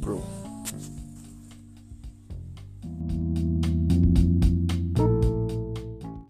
Pro